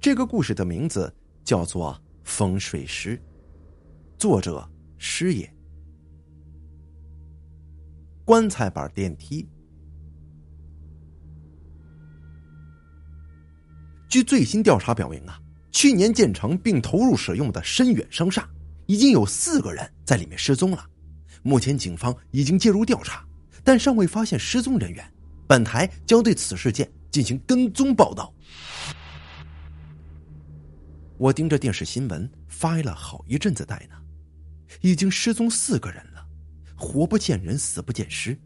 这个故事的名字叫做《风水师》，作者师爷。棺材板电梯。据最新调查表明啊，去年建成并投入使用的深远商厦，已经有四个人在里面失踪了。目前警方已经介入调查，但尚未发现失踪人员。本台将对此事件进行跟踪报道。我盯着电视新闻发了好一阵子呆呢，已经失踪四个人了，活不见人，死不见尸，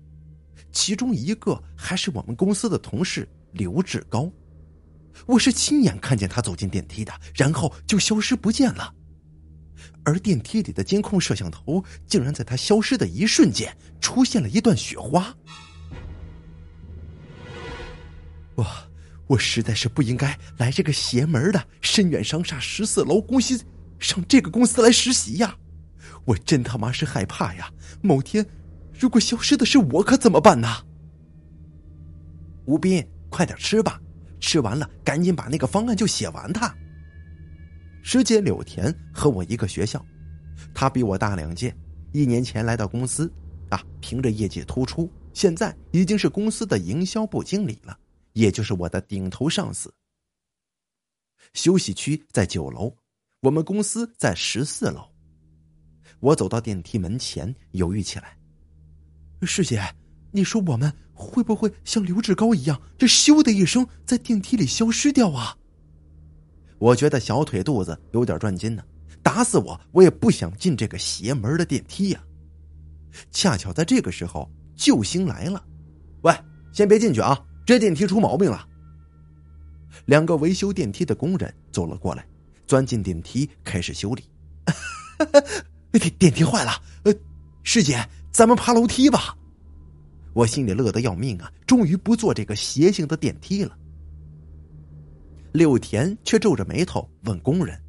其中一个还是我们公司的同事刘志高，我是亲眼看见他走进电梯的，然后就消失不见了，而电梯里的监控摄像头竟然在他消失的一瞬间出现了一段雪花。我我实在是不应该来这个邪门的深远商厦十四楼公司上这个公司来实习呀！我真他妈是害怕呀！某天如果消失的是我，可怎么办呢？吴斌，快点吃吧，吃完了赶紧把那个方案就写完。它师姐柳田和我一个学校，她比我大两届，一年前来到公司，啊，凭着业绩突出，现在已经是公司的营销部经理了。也就是我的顶头上司。休息区在九楼，我们公司在十四楼。我走到电梯门前，犹豫起来。师姐，你说我们会不会像刘志高一样，这咻的一声在电梯里消失掉啊？我觉得小腿肚子有点转筋呢，打死我我也不想进这个邪门的电梯呀。恰巧在这个时候，救星来了。喂，先别进去啊！这电梯出毛病了。两个维修电梯的工人走了过来，钻进电梯开始修理。电 电梯坏了，呃，师姐，咱们爬楼梯吧。我心里乐得要命啊，终于不坐这个邪性的电梯了。柳田却皱着眉头问工人：“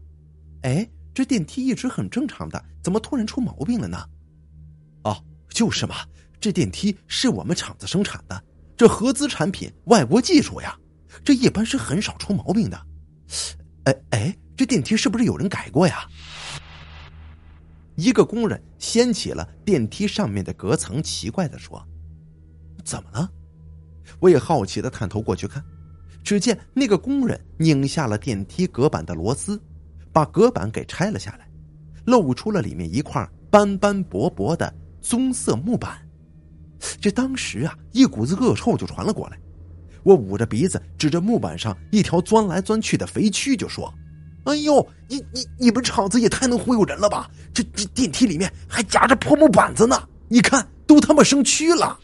哎，这电梯一直很正常的，怎么突然出毛病了呢？”哦，就是嘛，这电梯是我们厂子生产的。这合资产品，外国技术呀，这一般是很少出毛病的。哎哎，这电梯是不是有人改过呀？一个工人掀起了电梯上面的隔层，奇怪的说：“怎么了？”我也好奇的探头过去看，只见那个工人拧下了电梯隔板的螺丝，把隔板给拆了下来，露出了里面一块斑斑驳驳的棕色木板。这当时啊，一股子恶臭就传了过来。我捂着鼻子，指着木板上一条钻来钻去的肥蛆，就说：“哎呦，你你你们厂子也太能忽悠人了吧！这这电梯里面还夹着破木板子呢，你看都他妈生蛆了。”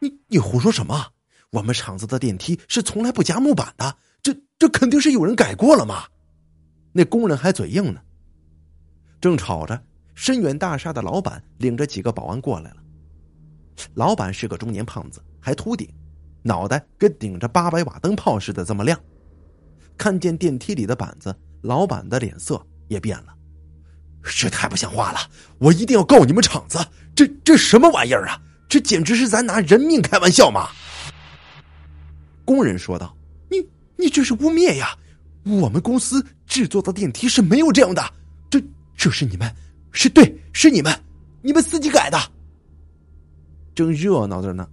你你胡说什么？我们厂子的电梯是从来不夹木板的，这这肯定是有人改过了嘛！那工人还嘴硬呢。正吵着，深远大厦的老板领着几个保安过来了。老板是个中年胖子，还秃顶，脑袋跟顶着八百瓦灯泡似的这么亮。看见电梯里的板子，老板的脸色也变了。这太不像话了！我一定要告你们厂子！这这什么玩意儿啊？这简直是咱拿人命开玩笑嘛！工人说道：“你你这是污蔑呀！我们公司制作的电梯是没有这样的。这这是你们，是对，是你们，你们自己改的。”正热闹着呢，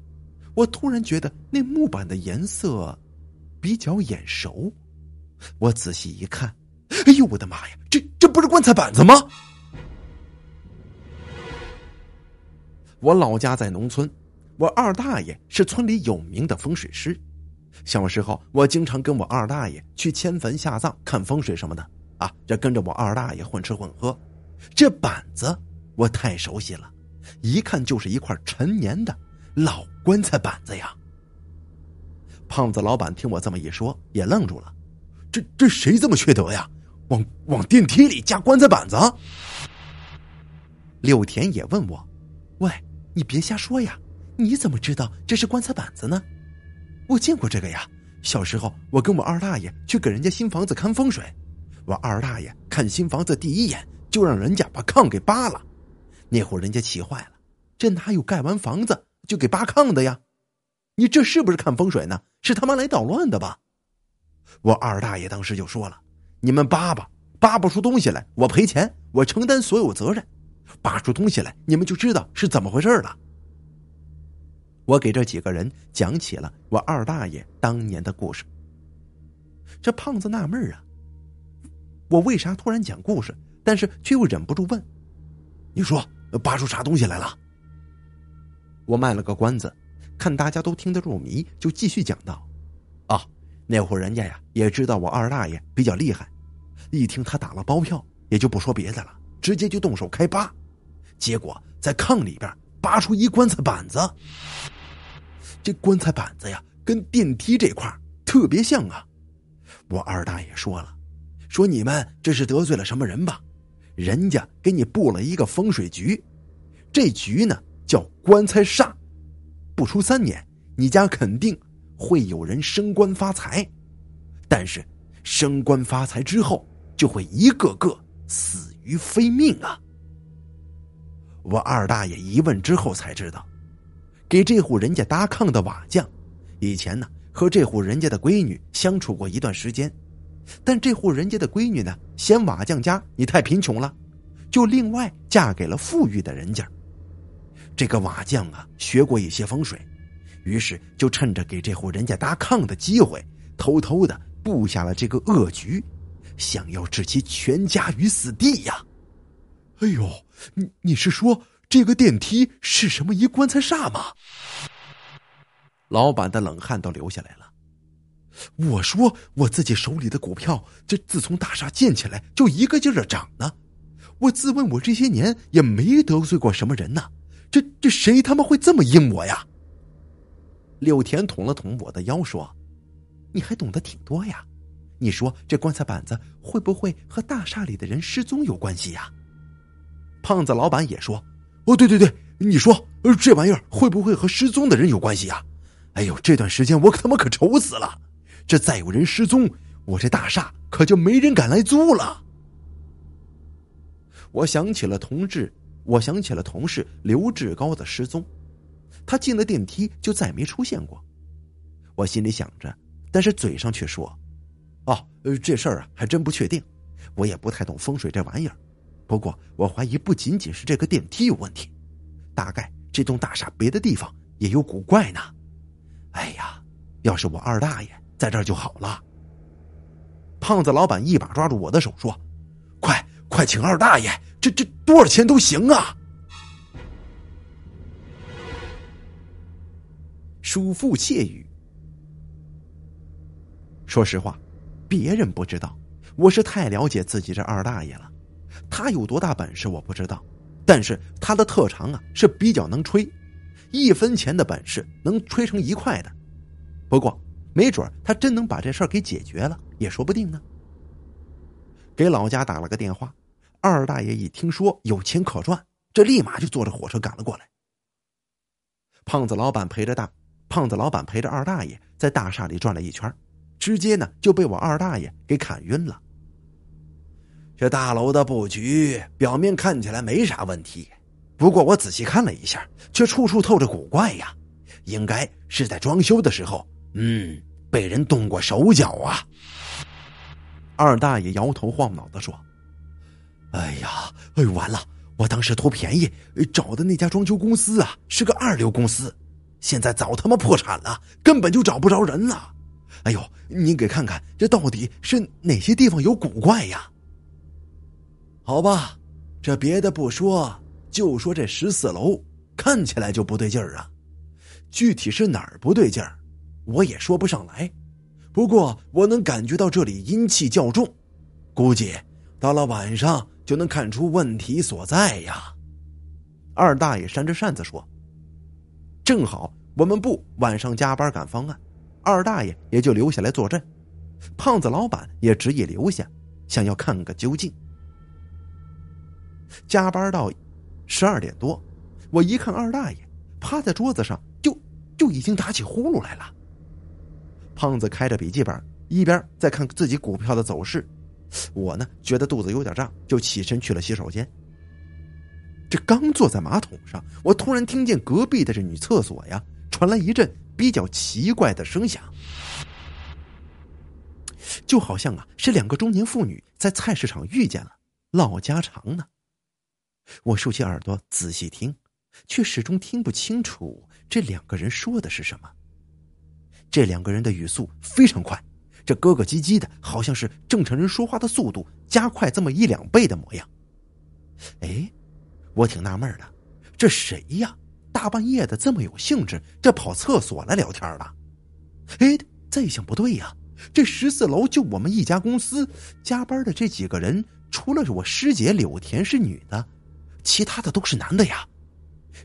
我突然觉得那木板的颜色比较眼熟。我仔细一看，哎呦我的妈呀，这这不是棺材板子吗？我老家在农村，我二大爷是村里有名的风水师。小时候，我经常跟我二大爷去迁坟下葬、看风水什么的啊，这跟着我二大爷混吃混喝。这板子我太熟悉了。一看就是一块陈年的老棺材板子呀！胖子老板听我这么一说，也愣住了。这这谁这么缺德呀？往往电梯里加棺材板子？柳田也问我：“喂，你别瞎说呀！你怎么知道这是棺材板子呢？”我见过这个呀。小时候，我跟我二大爷去给人家新房子看风水，我二大爷看新房子第一眼就让人家把炕给扒了。那会儿人家气坏了，这哪有盖完房子就给扒炕的呀？你这是不是看风水呢？是他妈来捣乱的吧？我二大爷当时就说了：“你们扒吧，扒不出东西来，我赔钱，我承担所有责任；扒出东西来，你们就知道是怎么回事了。”我给这几个人讲起了我二大爷当年的故事。这胖子纳闷啊，我为啥突然讲故事，但是却又忍不住问：“你说扒出啥东西来了？”我卖了个关子，看大家都听得入迷，就继续讲道：“啊，那户人家呀，也知道我二大爷比较厉害，一听他打了包票，也就不说别的了，直接就动手开扒，结果在炕里边扒出一棺材板子。这棺材板子呀，跟电梯这块特别像啊。我二大爷说了，说你们这是得罪了什么人吧？人家给你布了一个风水局，这局呢。”叫棺材煞，不出三年，你家肯定会有人升官发财，但是升官发财之后，就会一个个死于非命啊！我二大爷一问之后才知道，给这户人家搭炕的瓦匠，以前呢和这户人家的闺女相处过一段时间，但这户人家的闺女呢嫌瓦匠家你太贫穷了，就另外嫁给了富裕的人家。这个瓦匠啊，学过一些风水，于是就趁着给这户人家搭炕的机会，偷偷的布下了这个恶局，想要置其全家于死地呀！哎呦，你你是说这个电梯是什么一棺材煞吗？老板的冷汗都流下来了。我说我自己手里的股票，这自从大厦建起来就一个劲儿的涨呢。我自问我这些年也没得罪过什么人呢。这这谁他妈会这么阴我呀？柳田捅了捅我的腰，说：“你还懂得挺多呀？你说这棺材板子会不会和大厦里的人失踪有关系呀？”胖子老板也说：“哦，对对对，你说这玩意儿会不会和失踪的人有关系呀？哎呦，这段时间我可他妈可愁死了！这再有人失踪，我这大厦可就没人敢来租了。”我想起了同志。我想起了同事刘志高的失踪，他进了电梯就再没出现过。我心里想着，但是嘴上却说：“哦，这事儿啊还真不确定，我也不太懂风水这玩意儿。不过我怀疑不仅仅是这个电梯有问题，大概这栋大厦别的地方也有古怪呢。哎呀，要是我二大爷在这儿就好了。”胖子老板一把抓住我的手说：“快快请二大爷！”这这多少钱都行啊！叔父窃语。说实话，别人不知道，我是太了解自己这二大爷了。他有多大本事我不知道，但是他的特长啊是比较能吹，一分钱的本事能吹成一块的。不过，没准他真能把这事儿给解决了，也说不定呢。给老家打了个电话。二大爷一听说有钱可赚，这立马就坐着火车赶了过来。胖子老板陪着大胖子老板陪着二大爷在大厦里转了一圈，直接呢就被我二大爷给砍晕了。这大楼的布局表面看起来没啥问题，不过我仔细看了一下，却处处透着古怪呀，应该是在装修的时候，嗯，被人动过手脚啊。二大爷摇头晃脑的说。哎呀，哎，完了！我当时图便宜找的那家装修公司啊，是个二流公司，现在早他妈破产了，根本就找不着人了。哎呦，您给看看，这到底是哪些地方有古怪呀？好吧，这别的不说，就说这十四楼看起来就不对劲儿啊。具体是哪儿不对劲儿，我也说不上来。不过我能感觉到这里阴气较重，估计到了晚上。就能看出问题所在呀！二大爷扇着扇子说：“正好我们部晚上加班赶方案，二大爷也就留下来坐镇。胖子老板也执意留下，想要看个究竟。加班到十二点多，我一看二大爷趴在桌子上，就就已经打起呼噜来了。胖子开着笔记本，一边在看自己股票的走势。”我呢，觉得肚子有点胀，就起身去了洗手间。这刚坐在马桶上，我突然听见隔壁的这女厕所呀，传来一阵比较奇怪的声响。就好像啊是两个中年妇女在菜市场遇见了，唠家常呢。我竖起耳朵仔细听，却始终听不清楚这两个人说的是什么。这两个人的语速非常快，这咯咯唧唧的，好像是正常人说话的速度加快这么一两倍的模样。哎，我挺纳闷的，这谁呀？大半夜的这么有兴致，这跑厕所来聊天了？哎，再一想不对呀，这十四楼就我们一家公司加班的这几个人，除了我师姐柳田是女的，其他的都是男的呀。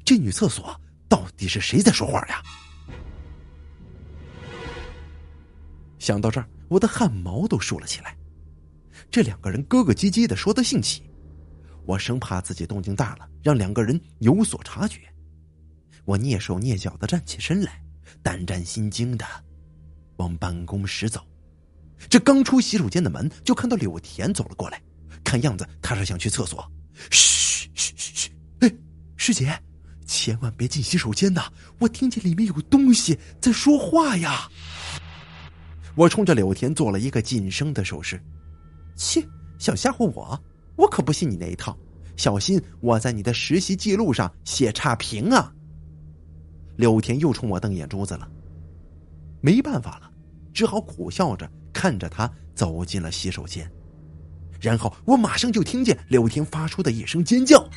这女厕所到底是谁在说话呀？想到这儿，我的汗毛都竖了起来。这两个人咯咯唧唧的说的兴起，我生怕自己动静大了，让两个人有所察觉。我蹑手蹑脚的站起身来，胆战心惊的往办公室走。这刚出洗手间的门，就看到柳田走了过来，看样子他是想去厕所。嘘嘘嘘嘘！哎，师姐，千万别进洗手间呐！我听见里面有东西在说话呀。我冲着柳田做了一个噤声的手势，切，想吓唬我？我可不信你那一套，小心我在你的实习记录上写差评啊！柳田又冲我瞪眼珠子了，没办法了，只好苦笑着看着他走进了洗手间，然后我马上就听见柳田发出的一声尖叫。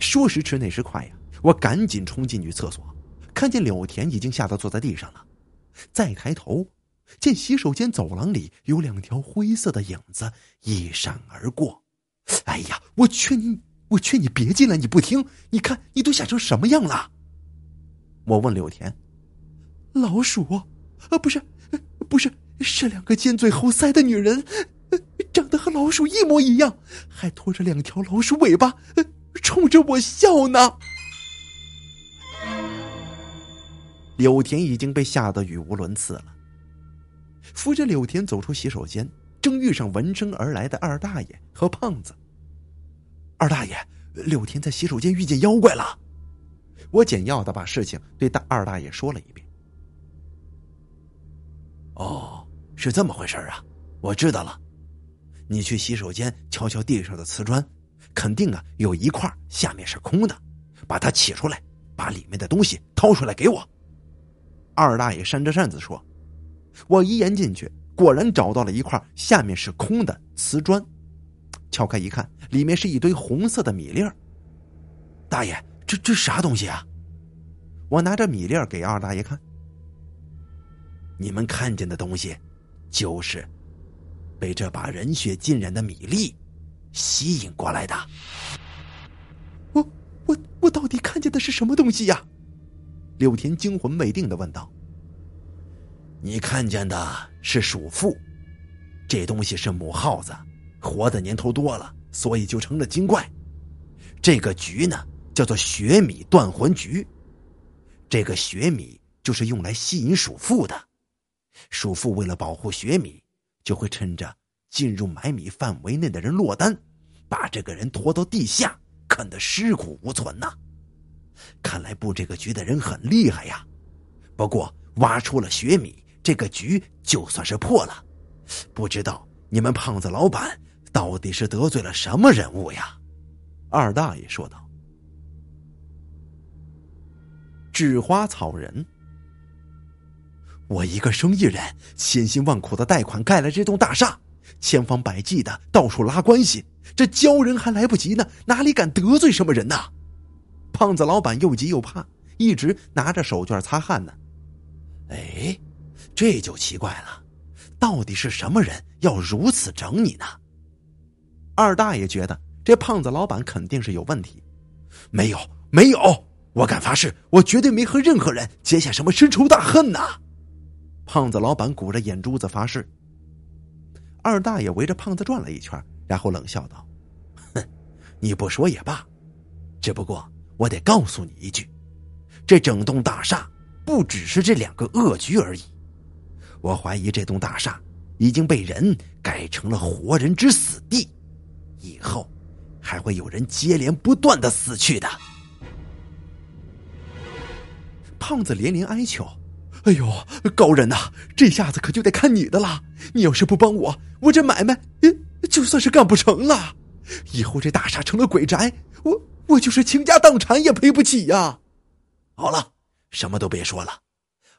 说时迟，那时快呀，我赶紧冲进女厕所。看见柳田已经吓得坐在地上了，再抬头，见洗手间走廊里有两条灰色的影子一闪而过。哎呀，我劝你，我劝你别进来，你不听。你看，你都吓成什么样了？我问柳田：“老鼠？啊，不是，不是，是两个尖嘴猴腮的女人，长得和老鼠一模一样，还拖着两条老鼠尾巴，冲着我笑呢。”柳田已经被吓得语无伦次了，扶着柳田走出洗手间，正遇上闻声而来的二大爷和胖子。二大爷，柳田在洗手间遇见妖怪了。我简要的把事情对大二大爷说了一遍。哦，是这么回事啊，我知道了。你去洗手间瞧瞧地上的瓷砖，肯定啊有一块下面是空的，把它取出来，把里面的东西掏出来给我。二大爷扇着扇子说：“我一眼进去，果然找到了一块下面是空的瓷砖。敲开一看，里面是一堆红色的米粒儿。大爷，这这啥东西啊？”我拿着米粒儿给二大爷看。你们看见的东西，就是被这把人血浸染的米粒吸引过来的。我我我到底看见的是什么东西呀？柳田惊魂未定的问道：“你看见的是鼠妇，这东西是母耗子，活的年头多了，所以就成了精怪。这个菊呢，叫做雪米断魂菊。这个雪米就是用来吸引鼠妇的。鼠妇为了保护雪米，就会趁着进入买米范围内的人落单，把这个人拖到地下，啃得尸骨无存呐。”看来布这个局的人很厉害呀，不过挖出了雪米，这个局就算是破了。不知道你们胖子老板到底是得罪了什么人物呀？二大爷说道。纸花草人，我一个生意人千辛万苦的贷款盖了这栋大厦，千方百计的到处拉关系，这交人还来不及呢，哪里敢得罪什么人呢？胖子老板又急又怕，一直拿着手绢擦汗呢。哎，这就奇怪了，到底是什么人要如此整你呢？二大爷觉得这胖子老板肯定是有问题。没有，没有，我敢发誓，我绝对没和任何人结下什么深仇大恨呐！胖子老板鼓着眼珠子发誓。二大爷围着胖子转了一圈，然后冷笑道：“哼，你不说也罢，只不过……”我得告诉你一句，这整栋大厦不只是这两个恶局而已。我怀疑这栋大厦已经被人改成了活人之死地，以后还会有人接连不断的死去的。胖子连连哀求：“哎呦，高人呐，这下子可就得看你的了。你要是不帮我，我这买卖，就算是干不成了。以后这大厦成了鬼宅，我我就是倾家荡产也赔不起呀。好了，什么都别说了，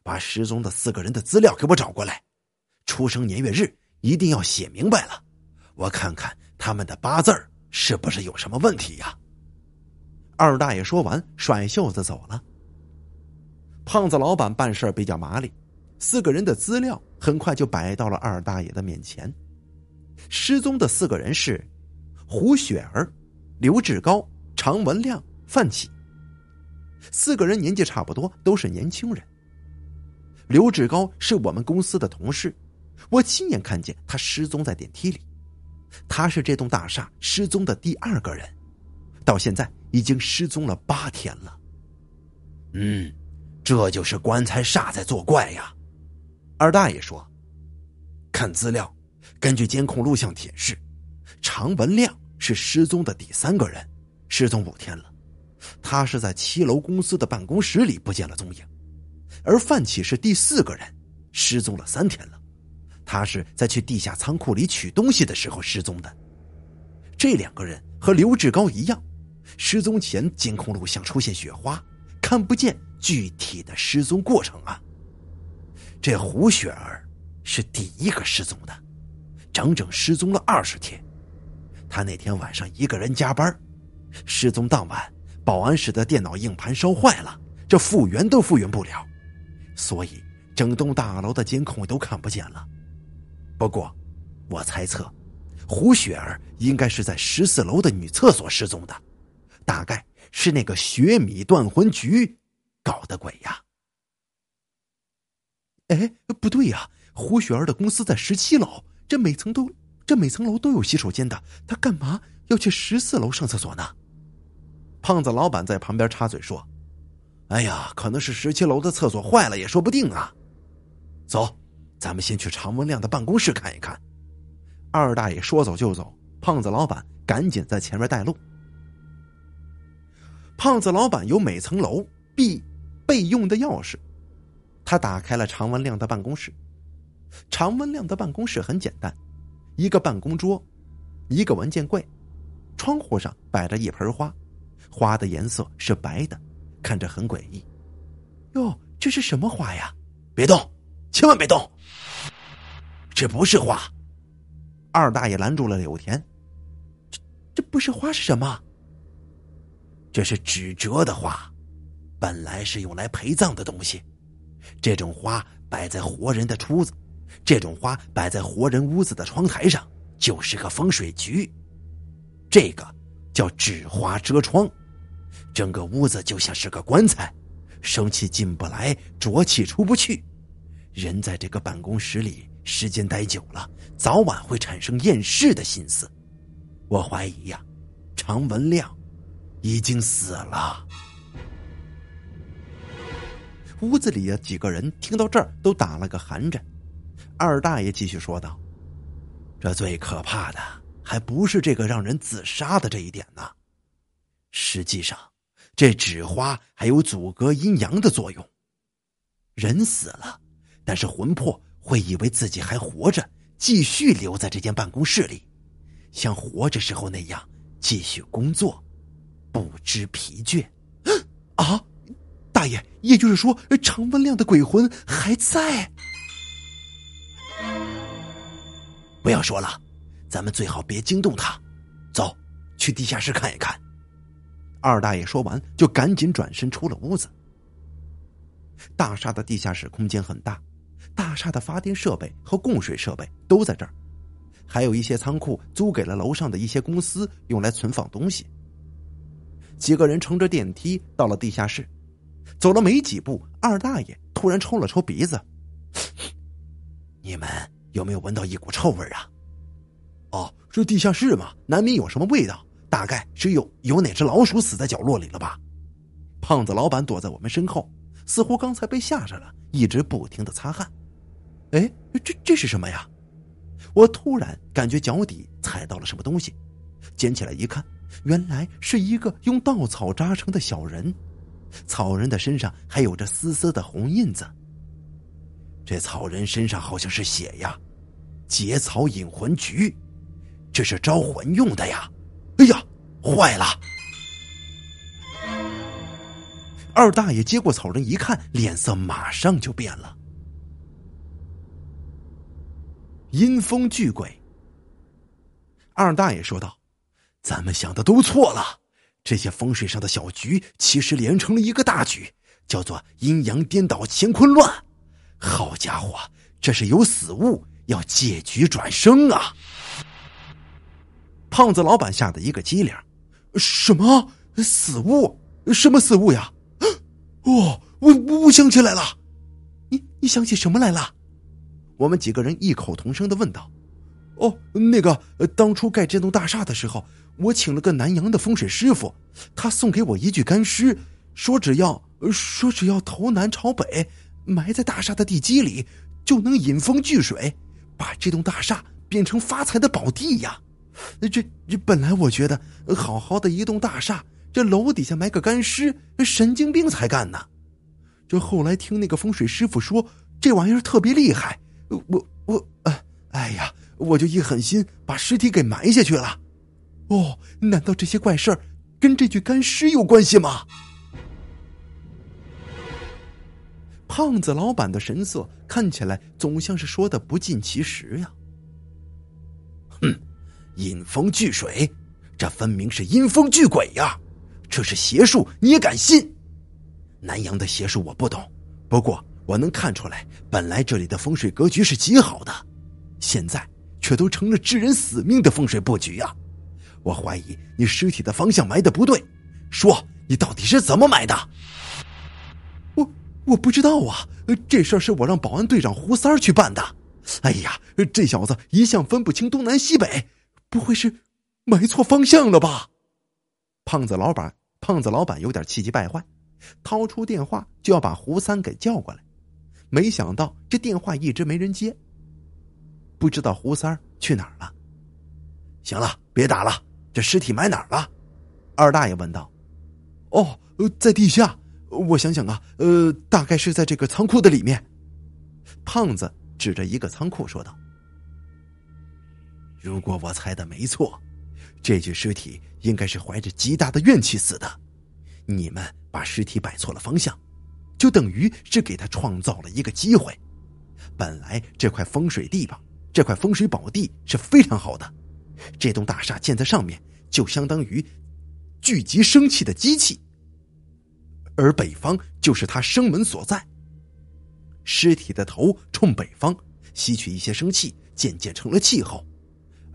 把失踪的四个人的资料给我找过来，出生年月日一定要写明白了，我看看他们的八字是不是有什么问题呀。二大爷说完，甩袖子走了。胖子老板办事比较麻利，四个人的资料很快就摆到了二大爷的面前。失踪的四个人是胡雪儿、刘志高、常文亮、范启。四个人年纪差不多，都是年轻人。刘志高是我们公司的同事，我亲眼看见他失踪在电梯里。他是这栋大厦失踪的第二个人，到现在已经失踪了八天了。嗯。这就是棺材煞在作怪呀！二大爷说：“看资料，根据监控录像显示，常文亮是失踪的第三个人，失踪五天了。他是在七楼公司的办公室里不见了踪影，而范启是第四个人，失踪了三天了。他是在去地下仓库里取东西的时候失踪的。这两个人和刘志高一样，失踪前监控录像出现雪花，看不见。”具体的失踪过程啊，这胡雪儿是第一个失踪的，整整失踪了二十天。他那天晚上一个人加班，失踪当晚，保安室的电脑硬盘烧坏了，这复原都复原不了，所以整栋大楼的监控都看不见了。不过，我猜测，胡雪儿应该是在十四楼的女厕所失踪的，大概是那个雪米断魂局。搞的鬼呀！哎，不对呀，胡雪儿的公司在十七楼，这每层都这每层楼都有洗手间的，她干嘛要去十四楼上厕所呢？胖子老板在旁边插嘴说：“哎呀，可能是十七楼的厕所坏了也说不定啊。”走，咱们先去常文亮的办公室看一看。二大爷说走就走，胖子老板赶紧在前面带路。胖子老板有每层楼必。备用的钥匙，他打开了常文亮的办公室。常文亮的办公室很简单，一个办公桌，一个文件柜，窗户上摆着一盆花，花的颜色是白的，看着很诡异。哟，这是什么花呀？别动，千万别动！这不是花。二大爷拦住了柳田。这这不是花是什么？这是纸折的花。本来是用来陪葬的东西，这种花摆在活人的出子，这种花摆在活人屋子的窗台上，就是个风水局。这个叫纸花遮窗，整个屋子就像是个棺材，生气进不来，浊气出不去。人在这个办公室里时间待久了，早晚会产生厌世的心思。我怀疑呀，常文亮已经死了。屋子里的几个人听到这儿都打了个寒颤。二大爷继续说道：“这最可怕的还不是这个让人自杀的这一点呢。实际上，这纸花还有阻隔阴阳的作用。人死了，但是魂魄会以为自己还活着，继续留在这间办公室里，像活着时候那样继续工作，不知疲倦。啊！”大爷，也就是说，常文亮的鬼魂还在。不要说了，咱们最好别惊动他。走，去地下室看一看。二大爷说完，就赶紧转身出了屋子。大厦的地下室空间很大，大厦的发电设备和供水设备都在这儿，还有一些仓库租给了楼上的一些公司，用来存放东西。几个人乘着电梯到了地下室。走了没几步，二大爷突然抽了抽鼻子：“ 你们有没有闻到一股臭味啊？”“哦，这地下室嘛，难免有什么味道，大概是有有哪只老鼠死在角落里了吧？”胖子老板躲在我们身后，似乎刚才被吓着了，一直不停的擦汗。“哎，这这是什么呀？”我突然感觉脚底踩到了什么东西，捡起来一看，原来是一个用稻草扎成的小人。草人的身上还有着丝丝的红印子，这草人身上好像是血呀，结草引魂局，这是招魂用的呀！哎呀，坏了！二大爷接过草人一看，脸色马上就变了。阴风巨鬼。二大爷说道：“咱们想的都错了，这些风水上的小局，其实连成了一个大局，叫做阴阳颠倒，乾坤乱。好家伙，这是有死物要借局转生啊！”胖子老板吓得一个机灵：“什么死物？什么死物呀？”哦，我我想起来了，你你想起什么来了？我们几个人异口同声的问道。哦，那个，当初盖这栋大厦的时候，我请了个南阳的风水师傅，他送给我一具干尸，说只要说只要头南朝北，埋在大厦的地基里，就能引风聚水，把这栋大厦变成发财的宝地呀。这这本来我觉得好好的一栋大厦。这楼底下埋个干尸，神经病才干呢。这后来听那个风水师傅说，这玩意儿特别厉害，我我哎哎呀，我就一狠心把尸体给埋下去了。哦，难道这些怪事儿跟这具干尸有关系吗？胖子老板的神色看起来总像是说的不尽其实呀。哼，引风聚水，这分明是阴风聚鬼呀！这是邪术，你也敢信？南阳的邪术我不懂，不过我能看出来，本来这里的风水格局是极好的，现在却都成了致人死命的风水布局啊！我怀疑你尸体的方向埋的不对，说你到底是怎么埋的？我我不知道啊，这事儿是我让保安队长胡三儿去办的。哎呀，这小子一向分不清东南西北，不会是埋错方向了吧？胖子老板，胖子老板有点气急败坏，掏出电话就要把胡三给叫过来，没想到这电话一直没人接，不知道胡三去哪儿了。行了，别打了，这尸体埋哪儿了？二大爷问道。哦，在地下，我想想啊，呃，大概是在这个仓库的里面。胖子指着一个仓库说道。如果我猜的没错。这具尸体应该是怀着极大的怨气死的，你们把尸体摆错了方向，就等于是给他创造了一个机会。本来这块风水地方，这块风水宝地是非常好的，这栋大厦建在上面就相当于聚集生气的机器，而北方就是他生门所在。尸体的头冲北方，吸取一些生气，渐渐成了气候，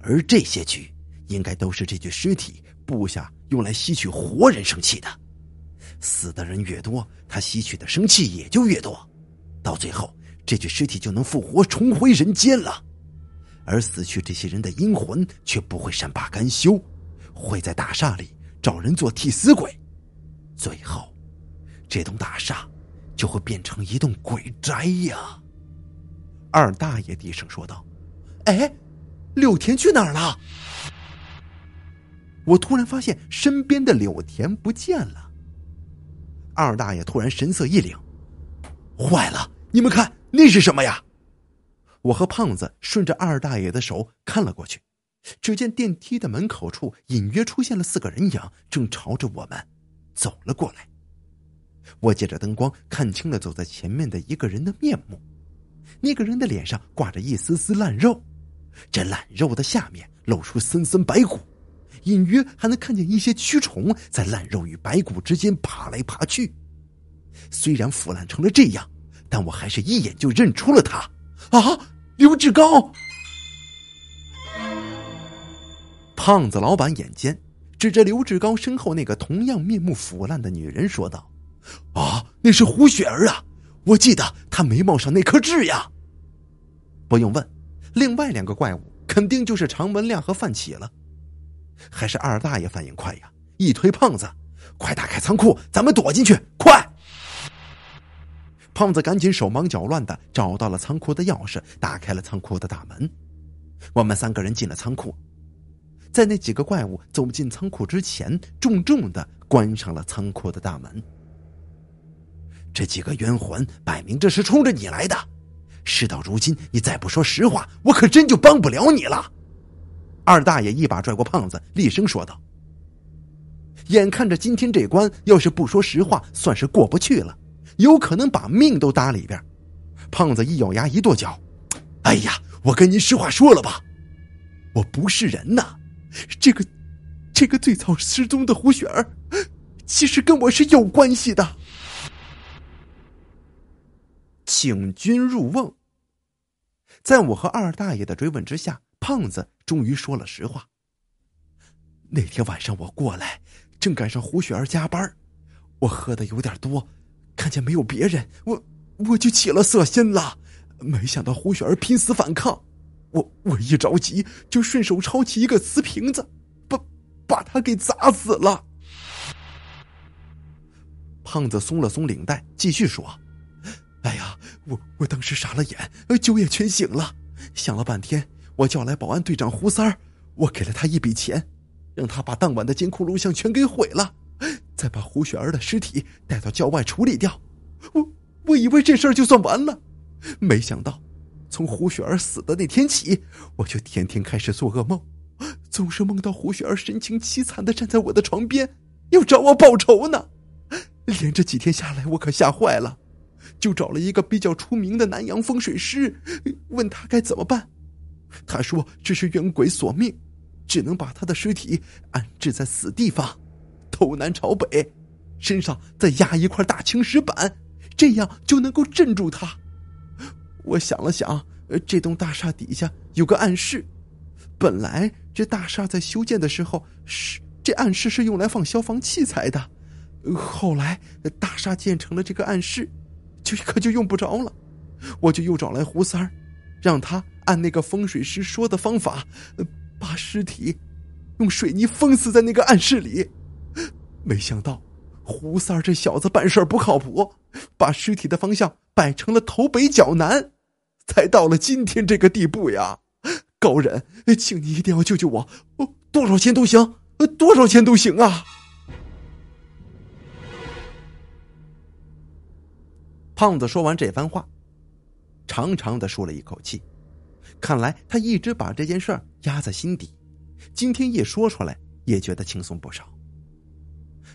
而这些局。应该都是这具尸体部下用来吸取活人生气的，死的人越多，他吸取的生气也就越多，到最后这具尸体就能复活重回人间了，而死去这些人的阴魂却不会善罢甘休，会在大厦里找人做替死鬼，最后，这栋大厦就会变成一栋鬼宅呀。二大爷低声说道：“哎，柳田去哪儿了？”我突然发现身边的柳田不见了。二大爷突然神色一凛：“坏了！你们看那是什么呀？”我和胖子顺着二大爷的手看了过去，只见电梯的门口处隐约出现了四个人影，正朝着我们走了过来。我借着灯光看清了走在前面的一个人的面目，那个人的脸上挂着一丝丝烂肉，这烂肉的下面露出森森白骨。隐约还能看见一些蛆虫在烂肉与白骨之间爬来爬去，虽然腐烂成了这样，但我还是一眼就认出了他。啊，刘志高！胖子老板眼尖，指着刘志高身后那个同样面目腐烂的女人说道：“啊，那是胡雪儿啊！我记得她眉毛上那颗痣呀。”不用问，另外两个怪物肯定就是常文亮和范启了。还是二大爷反应快呀！一推胖子，快打开仓库，咱们躲进去！快！胖子赶紧手忙脚乱的找到了仓库的钥匙，打开了仓库的大门。我们三个人进了仓库，在那几个怪物走进仓库之前，重重的关上了仓库的大门。这几个冤魂，摆明这是冲着你来的！事到如今，你再不说实话，我可真就帮不了你了。二大爷一把拽过胖子，厉声说道：“眼看着今天这关，要是不说实话，算是过不去了，有可能把命都搭里边。”胖子一咬牙，一跺脚：“哎呀，我跟您实话说了吧，我不是人呐！这个，这个最早失踪的胡雪儿，其实跟我是有关系的。”请君入瓮。在我和二大爷的追问之下，胖子终于说了实话。那天晚上我过来，正赶上胡雪儿加班，我喝的有点多，看见没有别人，我我就起了色心了。没想到胡雪儿拼死反抗，我我一着急就顺手抄起一个瓷瓶子，把把他给砸死了。胖子松了松领带，继续说。哎呀，我我当时傻了眼，酒也全醒了。想了半天，我叫来保安队长胡三儿，我给了他一笔钱，让他把当晚的监控录像全给毁了，再把胡雪儿的尸体带到郊外处理掉。我我以为这事儿就算完了，没想到，从胡雪儿死的那天起，我就天天开始做噩梦，总是梦到胡雪儿神情凄惨的站在我的床边，要找我报仇呢。连着几天下来，我可吓坏了。就找了一个比较出名的南洋风水师，问他该怎么办。他说这是冤鬼索命，只能把他的尸体安置在死地方，头南朝北，身上再压一块大青石板，这样就能够镇住他。我想了想，这栋大厦底下有个暗室，本来这大厦在修建的时候是这暗室是用来放消防器材的，后来大厦建成了这个暗室。就可就用不着了，我就又找来胡三儿，让他按那个风水师说的方法，把尸体用水泥封死在那个暗室里。没想到胡三儿这小子办事不靠谱，把尸体的方向摆成了头北脚南，才到了今天这个地步呀！高人，请你一定要救救我，多少钱都行，多少钱都行啊！胖子说完这番话，长长的舒了一口气，看来他一直把这件事儿压在心底，今天一说出来，也觉得轻松不少。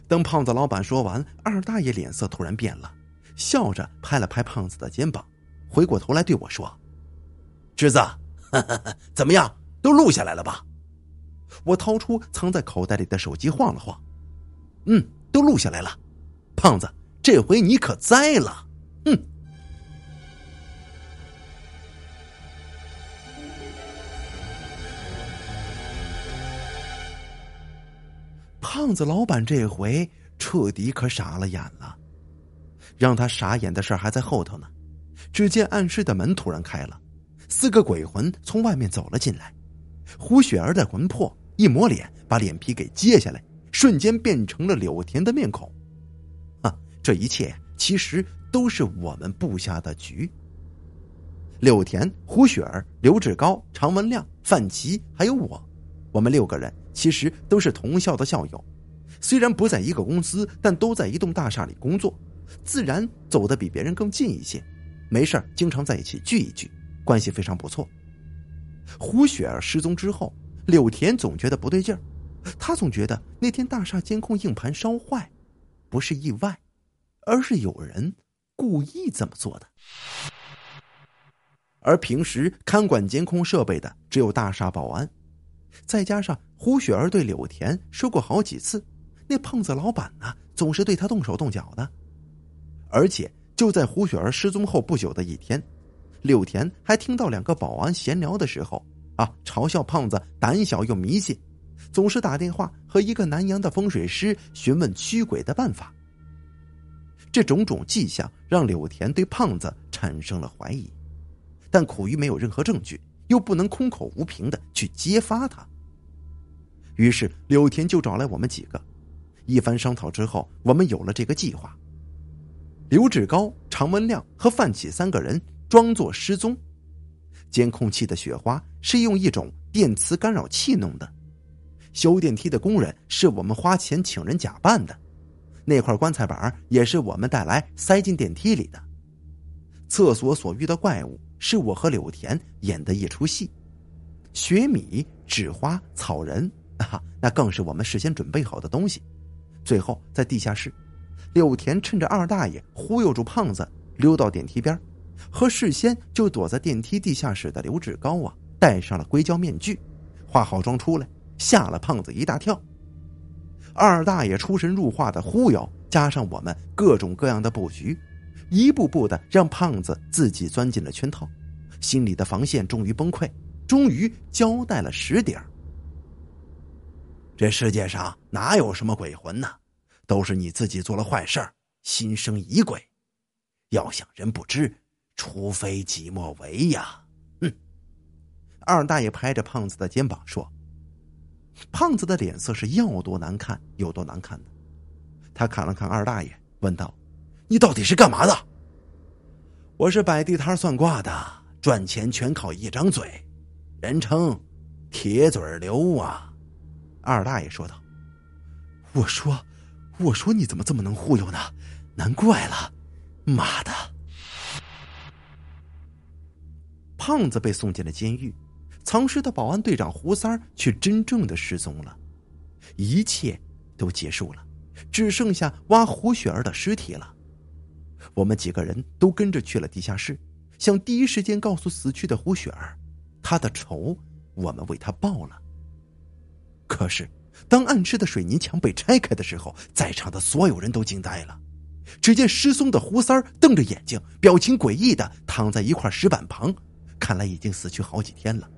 等胖子老板说完，二大爷脸色突然变了，笑着拍了拍胖子的肩膀，回过头来对我说：“侄子，怎么样，都录下来了吧？”我掏出藏在口袋里的手机晃了晃，“嗯，都录下来了。”胖子，这回你可栽了。哼！胖子老板这回彻底可傻了眼了。让他傻眼的事还在后头呢。只见暗室的门突然开了，四个鬼魂从外面走了进来。胡雪儿的魂魄一抹脸，把脸皮给揭下来，瞬间变成了柳田的面孔。啊，这一切其实……都是我们布下的局。柳田、胡雪儿、刘志高、常文亮、范琪，还有我，我们六个人其实都是同校的校友，虽然不在一个公司，但都在一栋大厦里工作，自然走得比别人更近一些。没事经常在一起聚一聚，关系非常不错。胡雪儿失踪之后，柳田总觉得不对劲儿，他总觉得那天大厦监控硬盘烧坏，不是意外，而是有人。故意这么做的，而平时看管监控设备的只有大厦保安，再加上胡雪儿对柳田说过好几次，那胖子老板呢总是对他动手动脚的，而且就在胡雪儿失踪后不久的一天，柳田还听到两个保安闲聊的时候啊，嘲笑胖子胆小又迷信，总是打电话和一个南洋的风水师询问驱鬼的办法。这种种迹象让柳田对胖子产生了怀疑，但苦于没有任何证据，又不能空口无凭的去揭发他。于是柳田就找来我们几个，一番商讨之后，我们有了这个计划。刘志高、常文亮和范启三个人装作失踪，监控器的雪花是用一种电磁干扰器弄的，修电梯的工人是我们花钱请人假扮的。那块棺材板也是我们带来塞进电梯里的。厕所所遇的怪物是我和柳田演的一出戏，雪米、纸花、草人 啊，那更是我们事先准备好的东西。最后在地下室，柳田趁着二大爷忽悠住胖子，溜到电梯边，和事先就躲在电梯地下室的刘志高啊，戴上了硅胶面具，化好妆出来，吓了胖子一大跳。二大爷出神入化的忽悠，加上我们各种各样的布局。一步步的让胖子自己钻进了圈套，心里的防线终于崩溃，终于交代了实底儿。这世界上哪有什么鬼魂呢？都是你自己做了坏事儿，心生疑鬼。要想人不知，除非己莫为呀！哼。二大爷拍着胖子的肩膀说：“胖子的脸色是要多难看有多难看的。”他看了看二大爷，问道。你到底是干嘛的？我是摆地摊算卦的，赚钱全靠一张嘴，人称“铁嘴刘”啊。二大爷说道：“我说，我说你怎么这么能忽悠呢？难怪了，妈的！”胖子被送进了监狱，藏尸的保安队长胡三儿却真正的失踪了，一切都结束了，只剩下挖胡雪儿的尸体了。我们几个人都跟着去了地下室，想第一时间告诉死去的胡雪儿，她的仇我们为她报了。可是，当暗室的水泥墙被拆开的时候，在场的所有人都惊呆了。只见失踪的胡三儿瞪着眼睛，表情诡异的躺在一块石板旁，看来已经死去好几天了。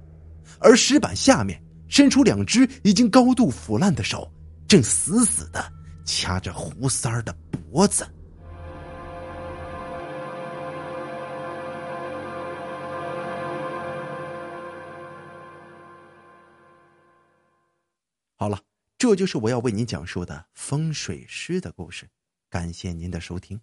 而石板下面伸出两只已经高度腐烂的手，正死死的掐着胡三儿的脖子。好了，这就是我要为您讲述的风水师的故事。感谢您的收听。